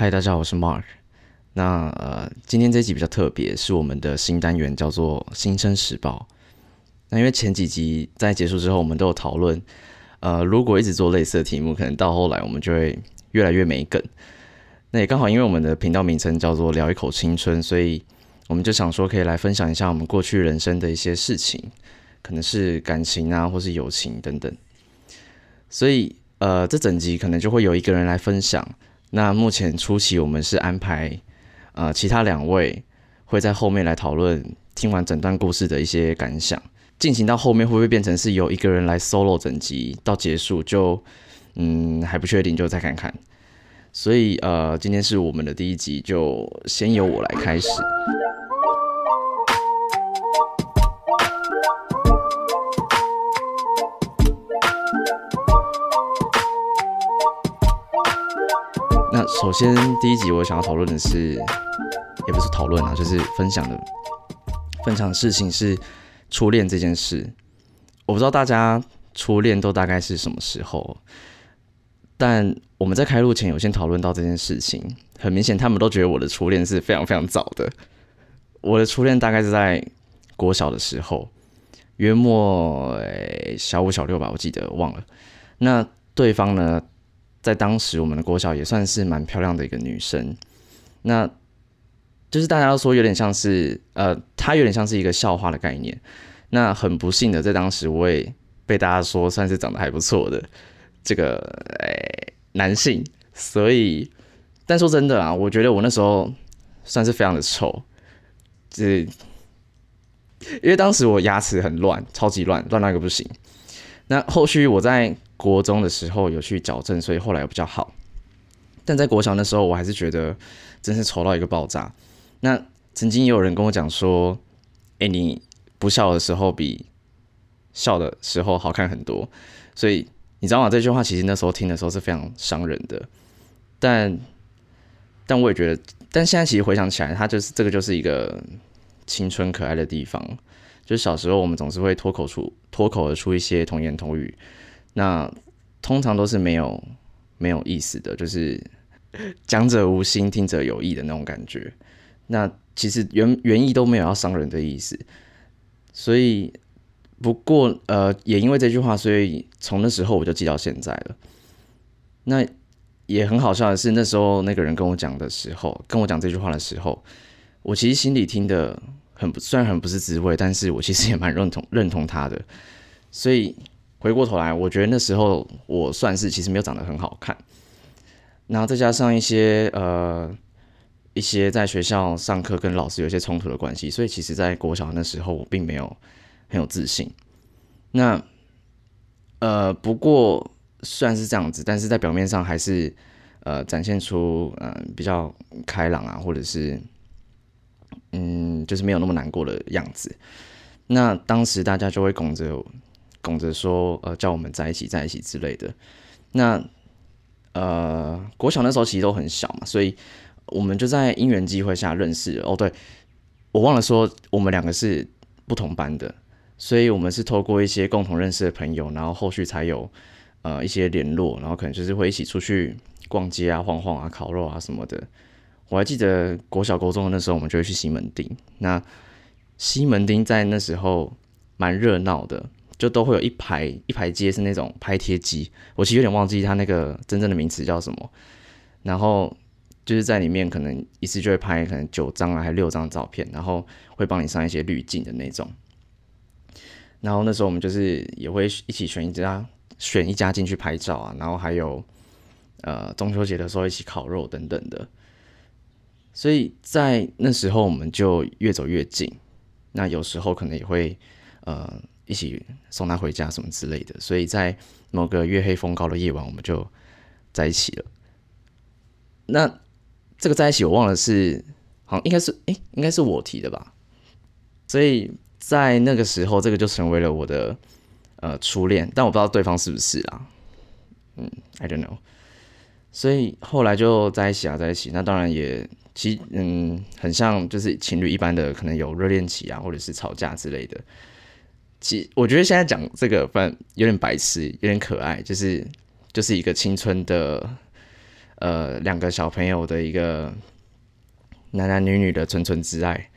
嗨，大家好，我是 Mark。那呃，今天这集比较特别，是我们的新单元，叫做《新生时报》。那因为前几集在结束之后，我们都有讨论，呃，如果一直做类似的题目，可能到后来我们就会越来越没梗。那也刚好，因为我们的频道名称叫做“聊一口青春”，所以我们就想说，可以来分享一下我们过去人生的一些事情，可能是感情啊，或是友情等等。所以，呃，这整集可能就会有一个人来分享。那目前初期我们是安排，呃，其他两位会在后面来讨论听完整段故事的一些感想。进行到后面会不会变成是由一个人来 solo 整集到结束？就嗯还不确定，就再看看。所以呃，今天是我们的第一集，就先由我来开始。首先第一集我想要讨论的是，也不是讨论啊，就是分享的分享的事情是初恋这件事。我不知道大家初恋都大概是什么时候，但我们在开录前有先讨论到这件事情。很明显，他们都觉得我的初恋是非常非常早的。我的初恋大概是在国小的时候，约莫小五小六吧，我记得忘了。那对方呢？在当时，我们的国小也算是蛮漂亮的一个女生，那就是大家都说有点像是，呃，她有点像是一个校花的概念。那很不幸的，在当时我也被大家说算是长得还不错的这个诶男性，所以，但说真的啊，我觉得我那时候算是非常的丑，这因为当时我牙齿很乱，超级乱，乱到一个不行。那后续我在。国中的时候有去矫正，所以后来比较好。但在国小那时候，我还是觉得真是丑到一个爆炸。那曾经也有人跟我讲说：“哎，你不笑的时候比笑的时候好看很多。”所以你知道吗？这句话其实那时候听的时候是非常伤人的。但但我也觉得，但现在其实回想起来，它就是这个就是一个青春可爱的地方。就小时候我们总是会脱口出脱口而出一些童言童语。那通常都是没有没有意思的，就是讲者无心，听者有意的那种感觉。那其实原原意都没有要伤人的意思，所以不过呃，也因为这句话，所以从那时候我就记到现在了。那也很好笑的是，那时候那个人跟我讲的时候，跟我讲这句话的时候，我其实心里听的很，虽然很不是滋味，但是我其实也蛮认同认同他的，所以。回过头来，我觉得那时候我算是其实没有长得很好看，然后再加上一些呃一些在学校上课跟老师有些冲突的关系，所以其实，在国小那时候我并没有很有自信。那呃不过虽然是这样子，但是在表面上还是呃展现出嗯比较开朗啊，或者是嗯就是没有那么难过的样子。那当时大家就会拱着。拱着说，呃，叫我们在一起，在一起之类的。那，呃，国小那时候其实都很小嘛，所以我们就在因缘机会下认识。哦，对，我忘了说，我们两个是不同班的，所以我们是透过一些共同认识的朋友，然后后续才有呃一些联络，然后可能就是会一起出去逛街啊、晃晃啊、烤肉啊什么的。我还记得国小、高中的那时候，我们就会去西门町。那西门町在那时候蛮热闹的。就都会有一排一排街是那种拍贴机，我其实有点忘记它那个真正的名词叫什么。然后就是在里面可能一次就会拍可能九张啊，还六张照片，然后会帮你上一些滤镜的那种。然后那时候我们就是也会一起选一家选一家进去拍照啊，然后还有呃中秋节的时候一起烤肉等等的。所以在那时候我们就越走越近，那有时候可能也会呃。一起送他回家什么之类的，所以在某个月黑风高的夜晚，我们就在一起了。那这个在一起，我忘了是好像应该是哎，应该是我提的吧。所以在那个时候，这个就成为了我的呃初恋，但我不知道对方是不是啊。嗯，I don't know。所以后来就在一起啊，在一起。那当然也其实嗯，很像就是情侣一般的，可能有热恋期啊，或者是吵架之类的。其我觉得现在讲这个，反正有点白痴，有点可爱，就是就是一个青春的呃两个小朋友的一个男男女女的纯纯之爱。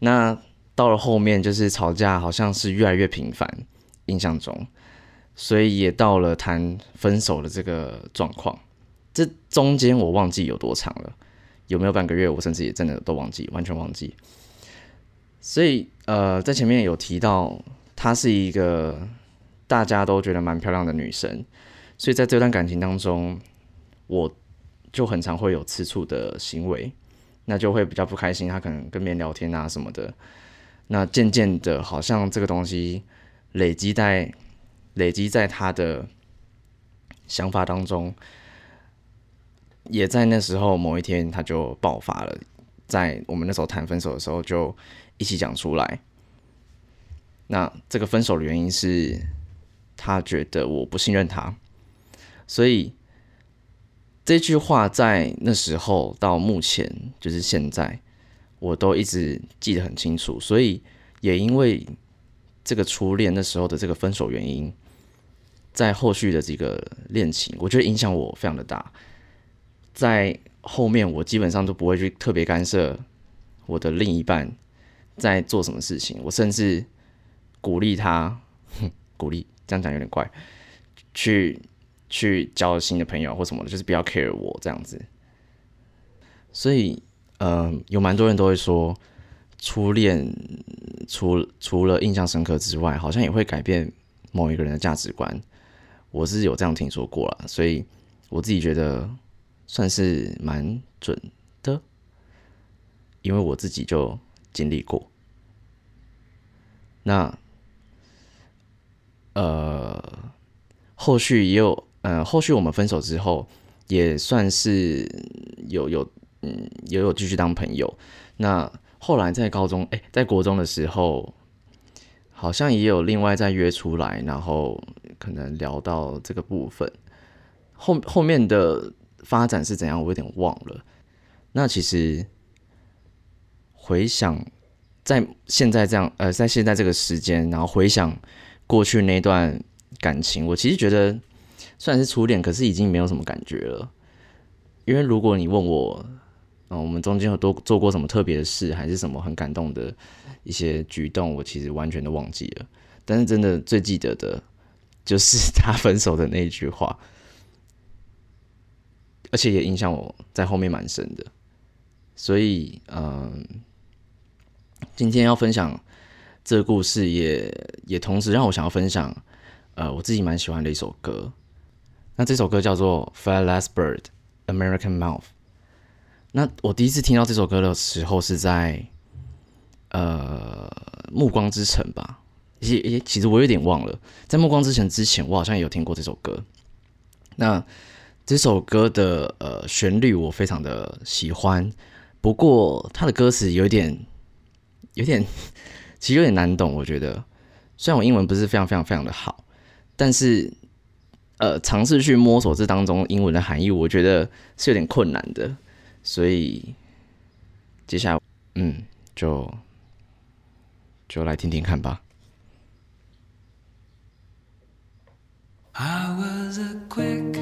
那到了后面，就是吵架好像是越来越频繁，印象中，所以也到了谈分手的这个状况。这中间我忘记有多长了，有没有半个月？我甚至也真的都忘记，完全忘记。所以呃，在前面有提到，她是一个大家都觉得蛮漂亮的女生，所以在这段感情当中，我就很常会有吃醋的行为，那就会比较不开心。她可能跟别人聊天啊什么的，那渐渐的，好像这个东西累积在累积在她的想法当中。也在那时候某一天，他就爆发了。在我们那时候谈分手的时候，就一起讲出来。那这个分手的原因是，他觉得我不信任他。所以这句话在那时候到目前，就是现在，我都一直记得很清楚。所以也因为这个初恋那时候的这个分手原因，在后续的这个恋情，我觉得影响我非常的大。在后面，我基本上都不会去特别干涉我的另一半在做什么事情。我甚至鼓励他，哼 鼓励这样讲有点怪，去去交新的朋友或什么的，就是不要 care 我这样子。所以，嗯，有蛮多人都会说，初恋除除了印象深刻之外，好像也会改变某一个人的价值观。我是有这样听说过了，所以我自己觉得。算是蛮准的，因为我自己就经历过。那呃，后续也有，呃，后续我们分手之后，也算是有有嗯，也有继续当朋友。那后来在高中，哎，在国中的时候，好像也有另外再约出来，然后可能聊到这个部分，后后面的。发展是怎样？我有点忘了。那其实回想，在现在这样，呃，在现在这个时间，然后回想过去那段感情，我其实觉得虽然是初恋，可是已经没有什么感觉了。因为如果你问我，嗯，我们中间有多做过什么特别的事，还是什么很感动的一些举动，我其实完全都忘记了。但是真的最记得的，就是他分手的那一句话。而且也影响我在后面蛮深的，所以嗯，今天要分享这个故事，也也同时让我想要分享，呃，我自己蛮喜欢的一首歌。那这首歌叫做《Fly Last Bird》，American Mouth。那我第一次听到这首歌的时候是在呃《暮光之城》吧？也也其实我有点忘了，在《暮光之城》之前，我好像也有听过这首歌。那这首歌的呃旋律我非常的喜欢，不过它的歌词有点有点其实有点难懂，我觉得虽然我英文不是非常非常非常的好，但是呃尝试去摸索这当中英文的含义，我觉得是有点困难的，所以接下来嗯就就来听听看吧。I was a quick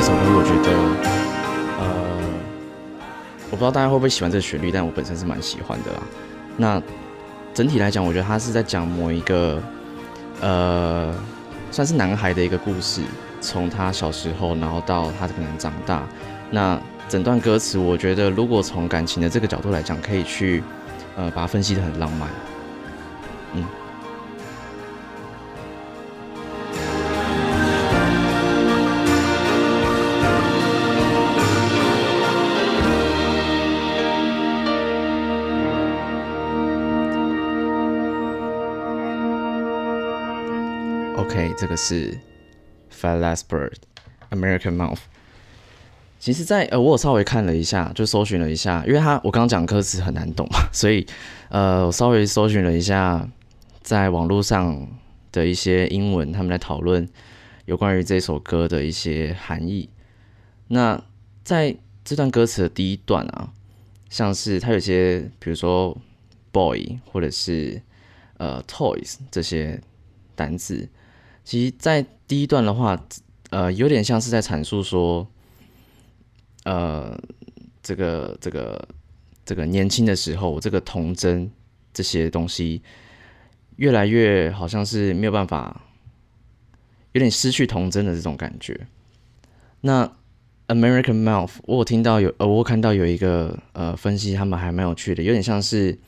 这首歌我觉得，呃，我不知道大家会不会喜欢这个旋律，但我本身是蛮喜欢的啦。那整体来讲，我觉得他是在讲某一个呃，算是男孩的一个故事，从他小时候，然后到他可能长大。那整段歌词，我觉得如果从感情的这个角度来讲，可以去呃把它分析的很浪漫，嗯。OK，这个是 Fat Last Bird American Mouth。其实，在呃，我有稍微看了一下，就搜寻了一下，因为他我刚刚讲歌词很难懂嘛，所以呃，我稍微搜寻了一下，在网络上的一些英文，他们在讨论有关于这首歌的一些含义。那在这段歌词的第一段啊，像是它有些，比如说 boy 或者是呃 toys 这些单字。其实，在第一段的话，呃，有点像是在阐述说，呃，这个、这个、这个年轻的时候，这个童真这些东西，越来越好像是没有办法，有点失去童真的这种感觉。那 American Mouth，我有听到有，呃，我看到有一个呃分析，他们还蛮有趣的，有点像是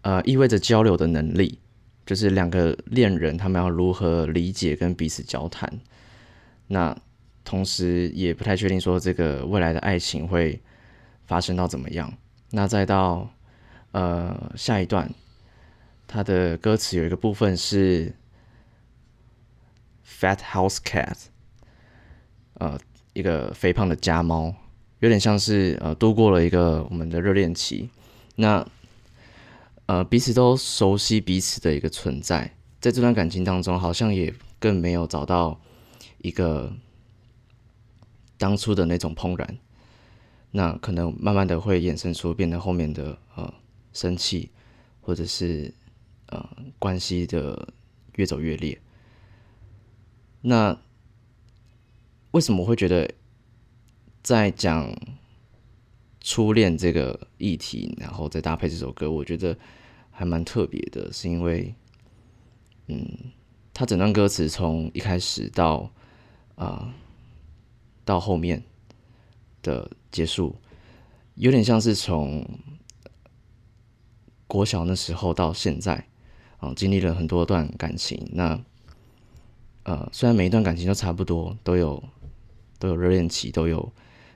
呃意味着交流的能力。就是两个恋人，他们要如何理解跟彼此交谈？那同时也不太确定说这个未来的爱情会发生到怎么样。那再到呃下一段，它的歌词有一个部分是 “fat house cat”，呃，一个肥胖的家猫，有点像是呃度过了一个我们的热恋期。那呃，彼此都熟悉彼此的一个存在，在这段感情当中，好像也更没有找到一个当初的那种怦然。那可能慢慢的会衍生出变得后面的呃生气，或者是呃关系的越走越烈。那为什么会觉得在讲初恋这个议题，然后再搭配这首歌，我觉得。还蛮特别的，是因为，嗯，他整段歌词从一开始到啊到后面的结束，有点像是从国小那时候到现在，啊，经历了很多段感情。那呃，虽然每一段感情都差不多，都有都有热恋期，都有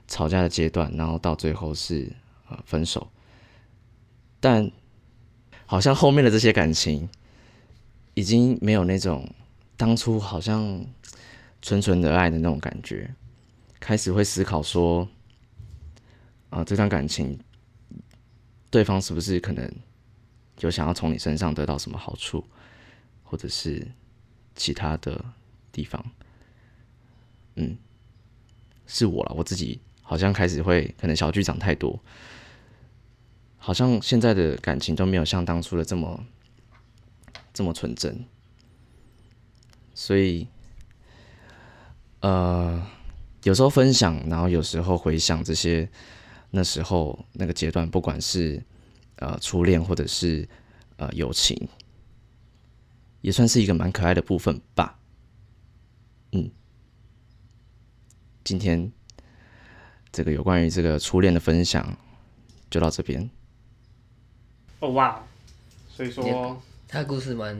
吵架的阶段，然后到最后是啊分手，但。好像后面的这些感情已经没有那种当初好像纯纯的爱的那种感觉，开始会思考说，啊、这段感情对方是不是可能有想要从你身上得到什么好处，或者是其他的地方？嗯，是我了，我自己好像开始会可能小剧场太多，好像现在的感情都没有像当初的这么这么纯真，所以呃，有时候分享，然后有时候回想这些那时候那个阶段，不管是呃初恋或者是呃友情，也算是一个蛮可爱的部分吧。嗯，今天这个有关于这个初恋的分享就到这边。哦哇，所以说他的故事蛮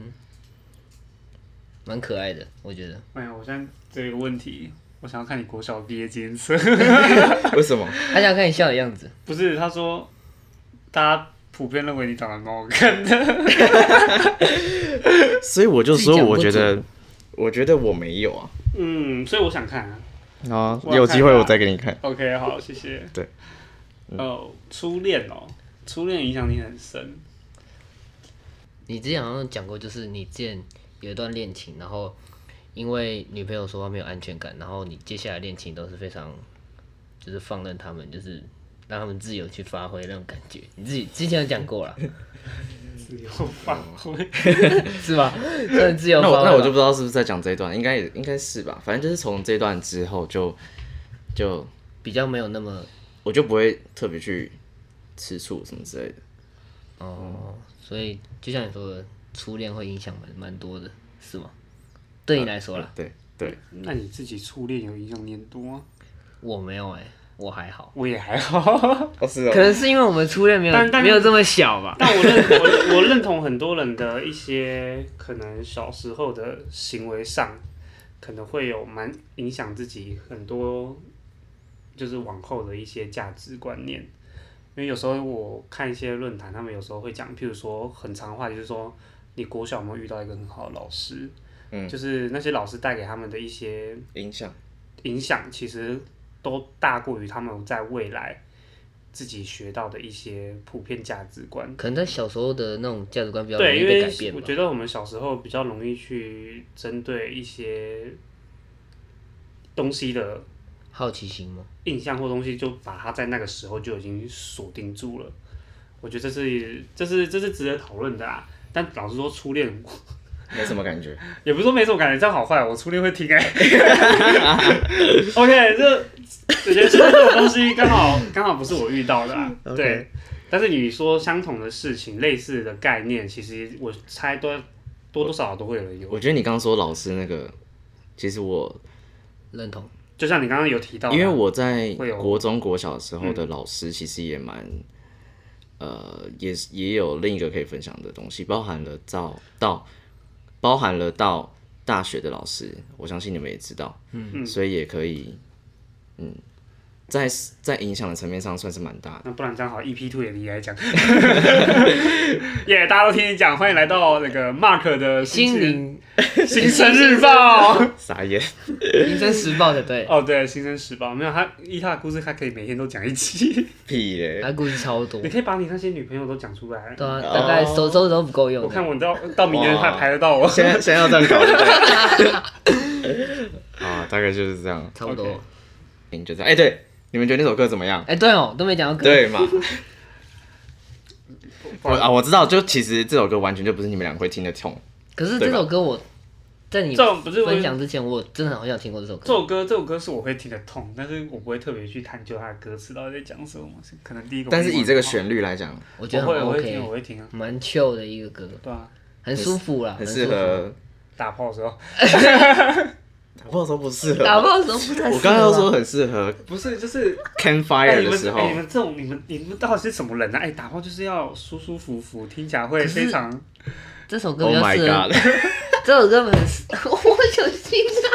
蛮可爱的，我觉得。哎呀，我现在这有一个问题，我想要看你国小毕业纪念册。为什么？他想看你笑的样子，不是，他说大家普遍认为你长得蛮好看的。所以我就说，我觉得，我觉得我没有啊。嗯，所以我想看啊。啊，有机会我再给你看。OK，好，谢谢。对，哦，初恋哦，初恋影响你很深。你之前好像讲过，就是你之前有一段恋情，然后因为女朋友说她没有安全感，然后你接下来恋情都是非常就是放任他们，就是让他们自由去发挥那种感觉。你自己之前有讲过了，自由发挥。是吧？算自由那发挥吧。我那我就不知道是不是在讲这一段，应该也应该是吧。反正就是从这段之后就就比较没有那么我就不会特别去吃醋什么之类的。哦，所以就像你说的，初恋会影响蛮蛮多的，是吗？对你来说啦，对对，那你自己初恋有影响你很多吗？我没有哎、我还好，我也还好，哦是可能是因为我们初恋没有但但没有这么小吧。但我认我认我认同很多人的一些可能小时候的行为上，可能会有蛮影响自己很多，就是往后的一些价值观念。因为有时候我看一些论坛，他们有时候会讲，譬如说很长话，就是说你国小有没有遇到一个很好的老师，嗯就是那些老师带给他们的一些影响。影响，其实都大过于他们在未来自己学到的一些普遍价值观。可能在小时候的那种价值观比较容，易被改变吧。我觉得我们小时候比较容易去针对一些东西的好奇心吗？印象或东西，就把它在那个时候就已经锁定住了。我觉得这是这是这是值得讨论的啊。但老实说，初恋没什么感觉。也不是说没什么感觉，这样好坏，我初恋会听哎、OK，这我觉得初恋这种东西刚好刚好不是我遇到的、对。但是你说相同的事情、类似的概念，其实我猜多多多少少都会有人有。我觉得你刚刚说老师那个，其实我认同。就像你刚刚有提到因为我在国中、国小的时候的老师，其实也蛮，呃，也是也有另一个可以分享的东西，包含了到到，包含了到大学的老师，我相信你们也知道，嗯，所以也可以，嗯，在在影响的层面上算是蛮大的。那不然这样好，EP Two 也你来讲。耶大家都听你讲，欢迎来到那个 Mark 的心灵新生日报。傻眼，新生时报的对，哦，对，新生时报没有他依他的故事，他可以每天都讲一期。屁嘞！他故事超多你，可以把你那些女朋友都讲出来。对啊，大概手手指都不够用。我看我到到明年还排得到我。现在现在要这样搞？啊，大概就是这样，差不多。嗯，就这样。哎、对，你们觉得那首歌怎么样？哎，对哦，都没讲到歌。对嘛？我啊，我知道，就其实这首歌完全就不是你们两个会听得痛。可是这首歌我在你不是我分享之前，我真的好像有听过这首歌。这首歌，这首歌是我会听得痛，但是我不会特别去探究它的歌词到底在讲什么。可能第一个，但是以这个旋律来讲，我觉得很我会，我会听，我 OK，会听啊。蛮 chill 的一个歌，对啊，很舒服啦，很适。合打炮的时候 打炮的时候不适合。打炮的时候不太适合吧。我刚刚要说很适合不是就是哎 campfire 你们的时候哎，你们这种你们你们到底是什么人啊？哎，打炮就是要舒舒服服，听起来会非常。这首歌，Oh 比较 my 适合，god！这首歌很适，我有心啊。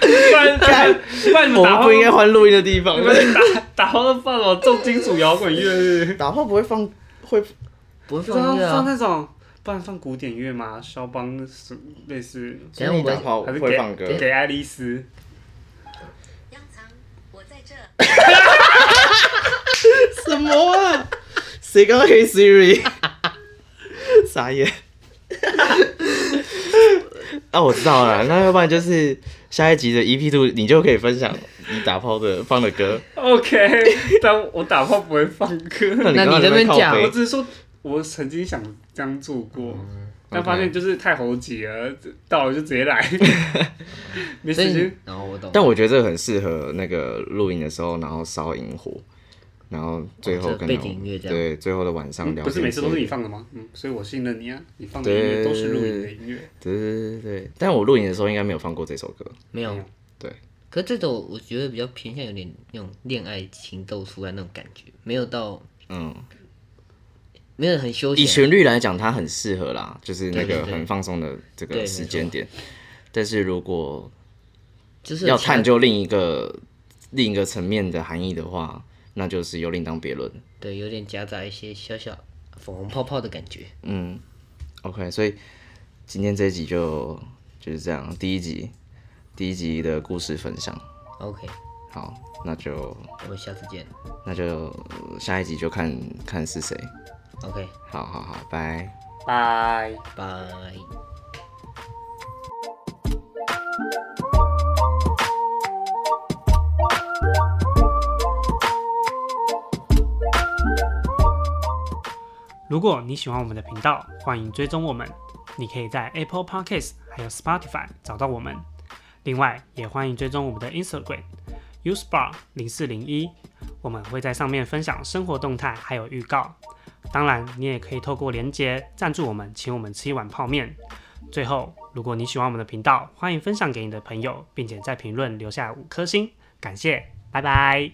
不然不然不然你们我打炮们不应该换录音的地方你。们打打炮都放什么重金属摇滚乐？打炮不会放，会不会放音乐啊。放那种，不然放古典乐吗？肖邦是类似，等一下我们打炮还是给会放歌，给爱丽丝？央藏，我在这。什么啊？谁刚刚黑 Siri？傻眼。啊，我知道了，那要不然就是下一集的 EP Two，你就可以分享你打炮的放的歌。OK，但我打炮不会放歌，那那你刚刚在靠这边讲背我只是说，我曾经想这样做过，但发现就是太猴急了，到了就直接来，没时间。，然后我懂。但我觉得这个很适合那个露营的时候，然后烧萤火，然后最后可能、背景音乐这样对，最后的晚上嗯聊天、不是每次都是你。放的吗？嗯，所以我信任你啊，你放的音乐都是录影的音乐。对对对对，但我录影的时候应该没有放过这首歌。没有没有。对。可是这种我觉得比较偏向有点那种恋爱情窦初开那种感觉，没有到嗯，没有很休以。旋律来讲，它很适合啦，就是那个很放松的这个时间点。但是如果就是要探究另一个另一个层面的含义的话，那就是又另当别论。对，有点夹杂一些小小粉红泡泡的感觉。嗯，OK，所以今天这一集就就是这样，第一集第一集的故事分享。OK，好，那就我们下次见。那就呃下一集就看看是谁。OK，好好好，拜。拜。拜。如果你喜欢我们的频道，欢迎追踪我们。你可以在 Apple Podcasts 还有 Spotify 找到我们。另外，也欢迎追踪我们的 Instagram usebar 零四零一，我们会在上面分享生活动态还有预告。当然，你也可以透过连接赞助我们，请我们吃一碗泡面。最后，如果你喜欢我们的频道，欢迎分享给你的朋友，并且在评论留下五颗星，感谢，拜拜。